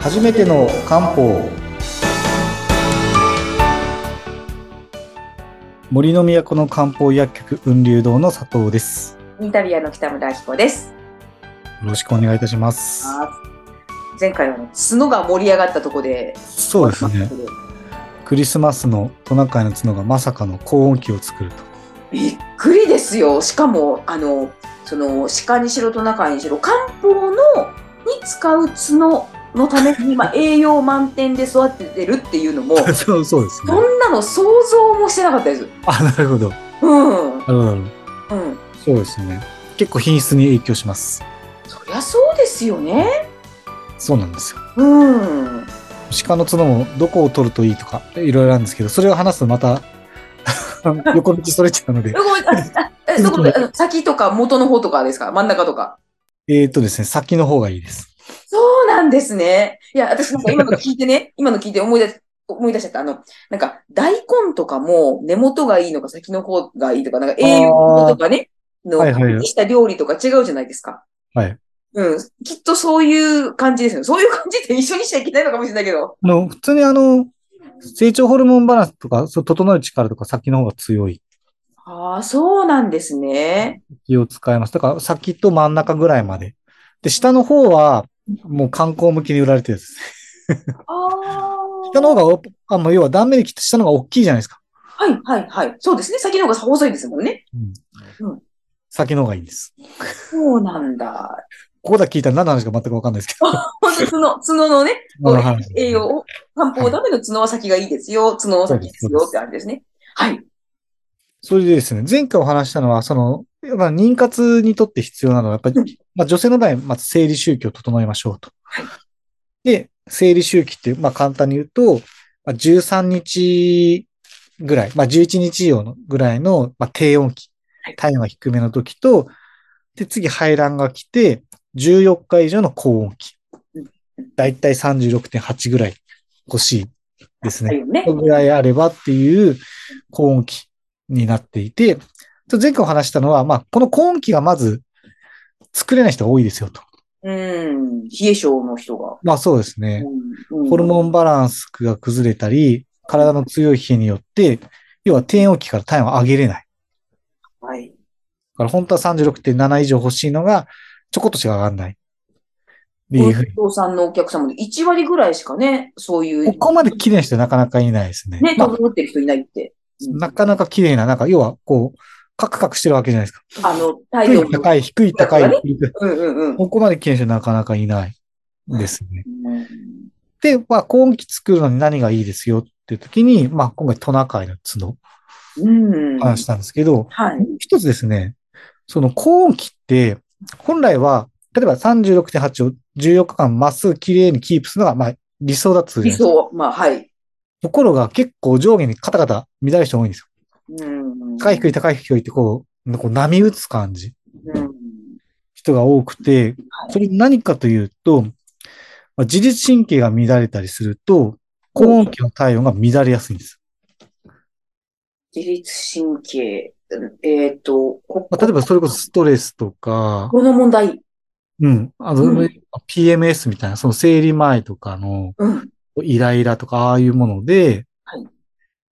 初めての漢方。森の都の漢方薬局雲流堂の佐藤です。イタリアの北村明子です。よろしくお願いいたします。前回はね角が盛り上がったとこで、そうですね。クリスマスのトナカイの角がまさかの高音機を作ると。びっくりですよ。しかも、あの、その、鹿にしろトナカイにしろ、漢方の、に使う角のために、まあ、栄養満点で育ててるっていうのも、そうそうですねそんなの想像もしてなかったです。あなるほどなうん。なるほどうん。そうですね結構品質に影響しますそりゃそうですよね。そうなんですようん。鹿の角もどこを取るといいとかいろいろあるんですけどそれを話すとまた 横道それちゃうのでどこ先とか元の方とかですか？真ん中とか？えっ、とですね先の方がいいですそうなんですね。いや、私なんか今の聞いてね、今の聞いて思い出し、思い出しちゃった。あの、なんか、大根とかも根元がいいのか先の方がいいとか、なんか栄養とかね、の、はいはいはいした料理とか違うじゃないですか。はいうん。きっとそういう感じですよ。そういう感じで一緒にしちゃいけないのかもしれないけど。あの、普通にあの、成長ホルモンバランスとか、そう整える力とか先の方が強いああ、そうなんですね。気を使います。だから先と真ん中ぐらいまで。で、下の方は、もう観光向きに売られてるんです。ああ。下の方がお、あ、もう要は断面で切って下の方が大きいじゃないですか。はい、はい、はい。そうですね。先の方が細いですもんね。うんうん先の方がいいんです。そうなんだ。ここだけ聞いたら何の話か全くわかんないですけど。角、角のね、栄養を、漢方のための角は先がいいですよ、角は先ですよってあれですね。はい。それでですね、前回お話ししたのは、その、まあ、妊活にとって必要なのは、やっぱうんり、まあ、女性の場合、まず生理周期を整えましょうと。はいで、生理周期って、まあ、簡単に言うと、まあ、13日ぐらい、まあ、11日以上のぐらいの、まあ、低温期はい、体温が低めの時と、で、次排卵が来て、14日以上の高温期うん。だいたい36.8ぐらい欲しいですね。ねこ。のぐらいあればっていう高温期になっていて、ちょ前回お話したのは、まあ、この高温期がまず作れない人が多いですよと。うん。冷え性の人が。まあそうですね。うんホルモンバランスが崩れたり、体の強い冷えによって、要は低温期から体温を上げれない。はい。だから本当は36.7以上欲しいのが、ちょこっとしか上がらない。っていうふうに。お父さんのお客様で1割ぐらいしかね、そういう、ここまで綺麗な人なかなかいないですね。ね、まあ、整ってる人いないって。なかなか綺麗な、なんか要はこう、カクカクしてるわけじゃないですか。あの、低体温い、高い、低い、高い。だから低いうんうんうん。ここまで綺麗なかなかいないですね。うんで、まあ、高温期作るのに何がいいですよっていう時に、まあ、今回トナカイの角うん。話したんですけど、はい。一つですね、その高温期って、本来は、例えば36.8を14日間まっすぐ綺麗にキープするのが、まあ、理想だとするじゃないですか。理想。まあ、はい。ところが結構上下にカタカタ乱れる人多いんですよ。うん。高い低い高い低いってこう、こう波打つ感じ、うん。人が多くて、はいそれ何かというと、まあ、自律神経が乱れたりすると、高温期の体温が乱れやすいんです。自律神経。えっと、こまあ、例えばそれこそストレスとか、この問題。うん、あの、うん PMS みたいな、その生理前とかのうん。イライラとか、ああいうもので、はい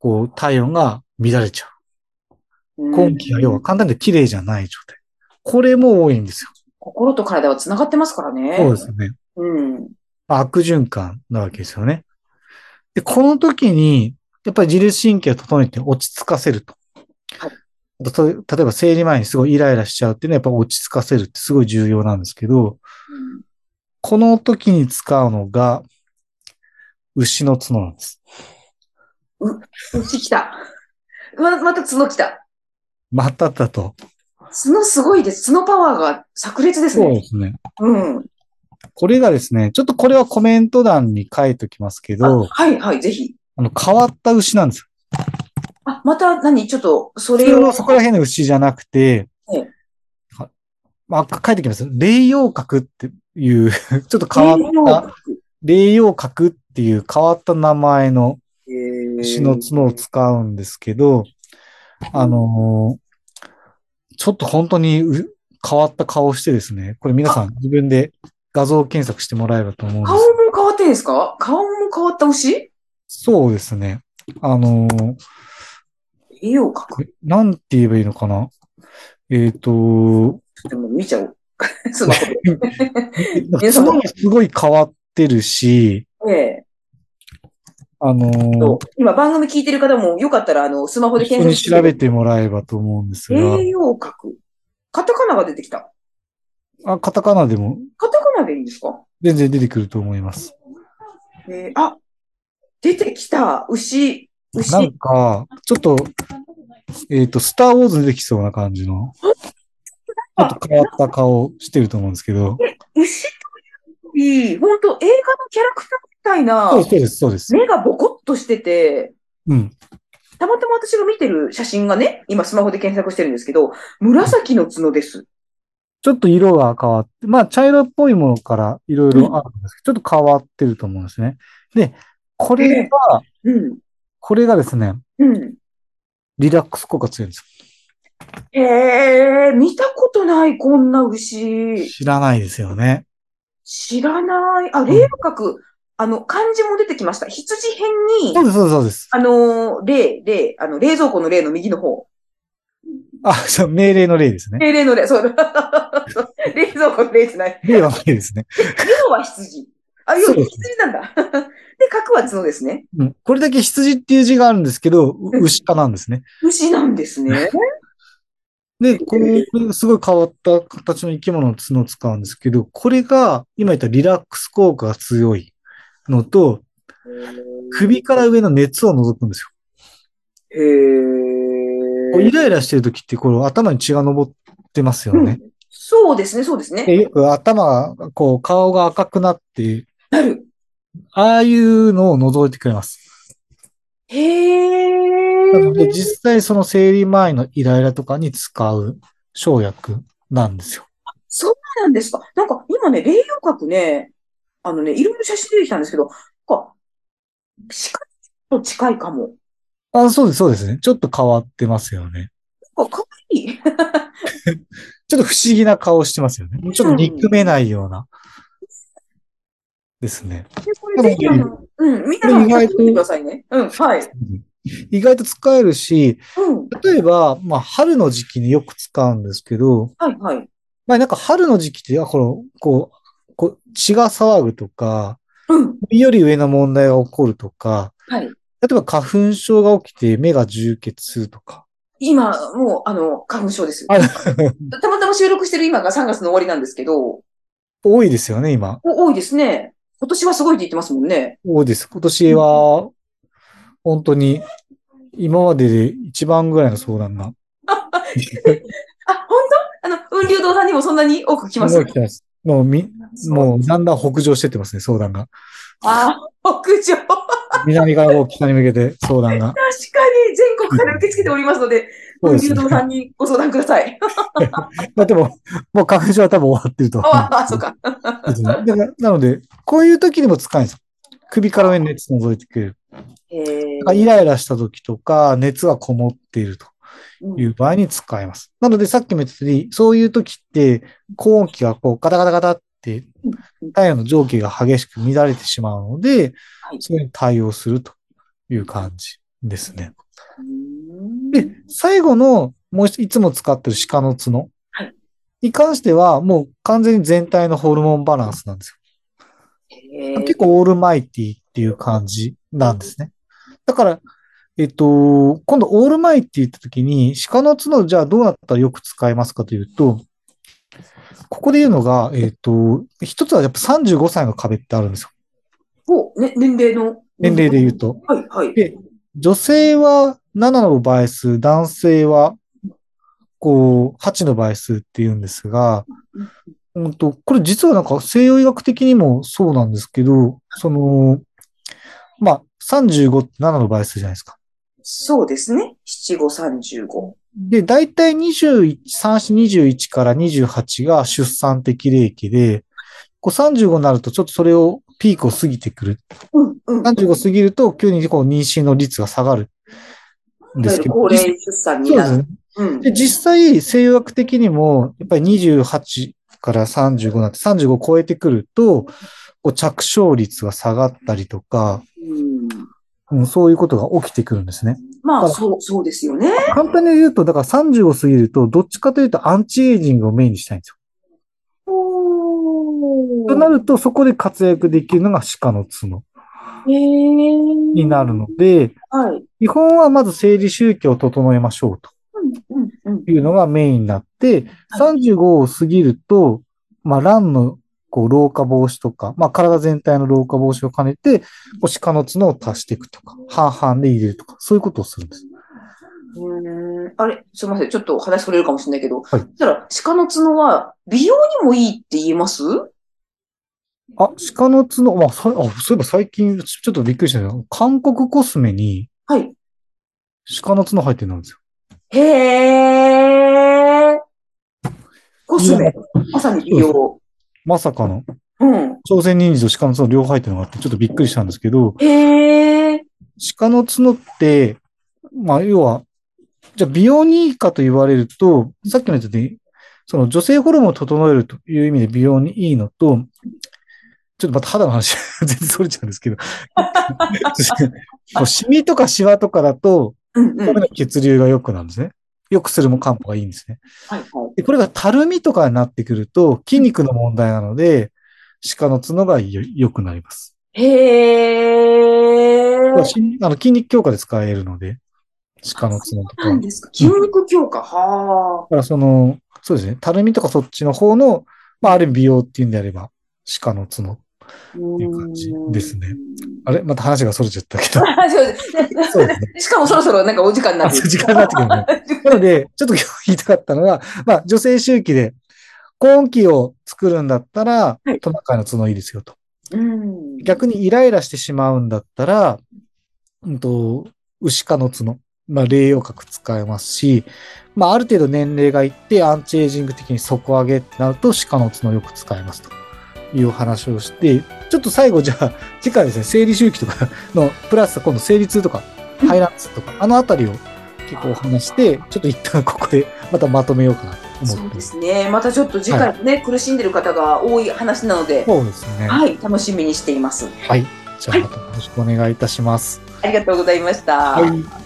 こう、体温が乱れちゃう。うん今期が要は簡単で綺麗じゃない状態。これも多いんですよ。心と体は繋がってますからね。そうですね。うん。まあ悪循環なわけですよね。で、この時に、やっぱり自律神経を整えて落ち着かせると。はい例えば生理前にすごいイライラしちゃうっていうのはやっぱ落ち着かせるってすごい重要なんですけど、うんこの時に使うのが、牛の角なんです。牛来た。ま、また角来た。まただと。角すごいです。角パワーが炸裂ですね。そうですね。うん。これがですね、ちょっとこれはコメント欄に書いておきますけあど、はいはい、ぜひ。あの、変わった牛なんですよ。あ、また何？ちょっと、そ普れを。通のそこら辺の牛じゃなくてええ、はまあ、書いてきます。霊陽角っていう、ちょっと変わった、霊陽角っていう変わった名前の牛の角を使うんですけど、あのーちょっと本当にう変わった顔してですね、これ皆さん自分で画像検索してもらえばと思うんで顔す。も変わわってんですか？顔も変わった牛そうですね。あのー栄養学。なんて言えばいいのかな？えっ、と、でも見ちゃう。すごい変わってるし、ええあのー今番組聞いてる方もよかったら、あの、スマホで検索調べてもらえばと思うんですが、栄養学。カタカナが出てきた。あ、カタカナでもカタカナでいいんですか？全然出てくると思います。えーあ、出てきた。牛、牛。なんか、ちょっと、えっ、と、スターウォーズに出てきそうな感じの、ちょっと変わった顔してると思うんですけど、牛というより、本当映画のキャラクターみたいなそう、です、そうです。目がボコッとしてて、うん。たまたま私が見てる写真がね、今スマホで検索してるんですけど、紫の角です。ちょっと色が変わって、まあ、茶色っぽいものからいろいろあるんですけど、ちょっと変わってると思うんですね。で、これが、うん。これがですね、うん。リラックス効果強いんですへえ、見たことない、こんなよ。牛。知らないですよね。知らない。あ、霊角、あの、漢字も出てきました。羊編にそう、です、そうです、そうです。あのー、霊、霊、あの、冷蔵庫の霊の右の方。あ、そう、命令の例ですね。霊霊の霊、そう。冷蔵庫の霊じゃない。例はないですね。要は羊。あ、要は羊なんだ。で、角は角ですね。うん。これだけ羊っていう字があるんですけど、牛科なんですね。牛なんですね。で、この、これすごい変わった形の生き物の角を使うんですけど、これが、今言ったリラックス効果が強いのと、首から上の熱を除くんですよ。へーこうイライラしてる時って、こう頭に血が上ってますよね。そうですね、そうですね。でよく頭が、こう、顔が赤くなって、なる。ああいうのを除いてくれます。へなので、ー。実際その生理前のイライラとかに使う生薬なんですよ。そうなんですか。なんか今ね、霊陽角ね、あのね、いろいろ写真出てきたんですけど、なんか、鹿と近いかも。あ、そうです、そうですね。ちょっと変わってますよね。なんか、かわいい。ちょっと不思議な顔してますよね。ちょっと憎めないような。ですね。ぜひ、あの、うん、みんなこれ意外と見てくださいね。うん、はい。意外と使えるし、うん、例えば、まあ、春の時期によく使うんですけど、はい、はい。まあ、なんか春の時期って、あ、この、こう、こう血が騒ぐとか、うん、より上の問題が起こるとか、はい。例えば花粉症が起きて目が充血するとか。今、もう、あの、花粉症です。あ たまたま収録してる今が3月の終わりなんですけど、多いですよね、今。お多いですね。今年はすごいって言ってますもんね。多いです。今年は、本当に、今までで一番ぐらいの相談が。あ、本当？あの、雲流堂さんにもそんなに多く来ます？来てます。もうみ、もうだんだん北上してってますね、相談が。あ、北上。確か南から北に向けて相談が。に全国から受け付けておりますので、雲そうですね。さんにご相談ください。まあでも、もう花粉症は多分終わってると。あ、あ、そうか。なので、こういう時にも使えるんですよ。首から上に熱除いてくれる。イライラした時とか、熱がこもっているとーいう場合に使えます。なので、さっきも言ったように、そういう時って、高温気がこう、ガタガタガタって、体温の蒸気が激しく乱れてしまうので、はいそれに対応するという感じですね。うんで、最後の、もういつも使ってる鹿の角はいに関しては、もう完全に全体のホルモンバランスなんですへよ。結構オールマイティっていう感じなんですね。だから、えっと、今度オールマイって言った時に、鹿の角じゃあどうなったらよく使えますかというと、ここで言うのが、えっと、一つはやっぱ35歳の壁ってあるんですよ。お、ね、年齢の。年齢で言うと。はい、はい。で、女性は7の倍数、男性は、こう、8の倍数って言うんですが、うんと、これ実はなんか西洋医学的にもそうなんですけど、その、まあ、35って7の倍数じゃないですか。そうですね。七五三十五。で、だいたい21、3、21から28が出産的齢期で、こう35になるとちょっとそれをピークを過ぎてくる。うん、うん。35過ぎると急にこう妊娠の率が下がるんですけど。高齢出産になる。そうですね。うん。で、実際、西洋学的にも、やっぱり28から35になって、35を超えてくると、こう着床率が下がったりとか、うん、うん、そういうことが起きてくるんですね。まあ、そう、そうですよね。簡単に言うと、だから30を過ぎると、どっちかというとアンチエイジングをメインにしたいんですよ。となると、そこで活躍できるのが鹿の角になるので、はい。基本はまず生理周期を整えましょうと。いうのがメインになって、35を過ぎると、まあ、卵のこう老化防止とか、まあ、体全体の老化防止を兼ねて、こう鹿の角を足していくとか、半々で入れるとか、そういうことをするんです。うーんあれ、すみません。ちょっと話それるかもしれないけど、はいそしたら、鹿の角は美容にもいいって言えます？あ、鹿の角、まあ、さあそういえば最近、ちょっとびっくりしたけど、韓国コスメにはい。鹿の角入ってるんですよ。へー。コスメ。まさに美容。まさかの、うん。朝鮮人参と鹿の角両方入ってるのがあって、ちょっとびっくりしたんですけど、へー。鹿の角って、まあ、要は、じゃあ美容にいいかと言われると、さっきの言ったように、その女性ホルモンを整えるという意味で美容にいいのと、ちょっとまた肌の話、全然それちゃうんですけど、シミとかシワとかだと、うんうん。はいこれの血流が良くなるんですね。よくするも漢方がいいんですね。はい。でこれがたるみとかになってくると、筋肉の問題なので、鹿の角がよ良くなります。へー。しあの筋肉強化で使えるので、鹿の角とか。何ですか筋肉強化。はだからその、そうですね、たるみとかそっちの方の、まあ、ある意味美容っていうんであれば、鹿の角。ー。いう感じですねあれ？また話がそれちゃったけど。あ そうですね。しかもそろそろなんかお時間になってあそう時間になってくるね。なので、ちょっと今日言いたかったのは、まあ、女性周期で、根気を作るんだったらはい、トナカイの角いいですよと。うん。逆にイライラしてしまうんだったら、うんと、牛科の角。まあ、霊養角使えますし、まあ、ある程度年齢がいって、アンチエイジング的に底上げってなると、鹿の角よく使えますという話をして、ちょっと最後じゃあ、次回ですね、生理周期とかの、プラス今度生理痛とか、排卵痛とか、あのあたりを結構お話して、ちょっと一旦ここでまたまとめようかなと思そうです。すね。またちょっと次回もね、苦しんでる方が多い話なので、そうですね。はい、楽しみにしています。はい。じゃあまたよろしくお願いいたします。ありがとうございました。はい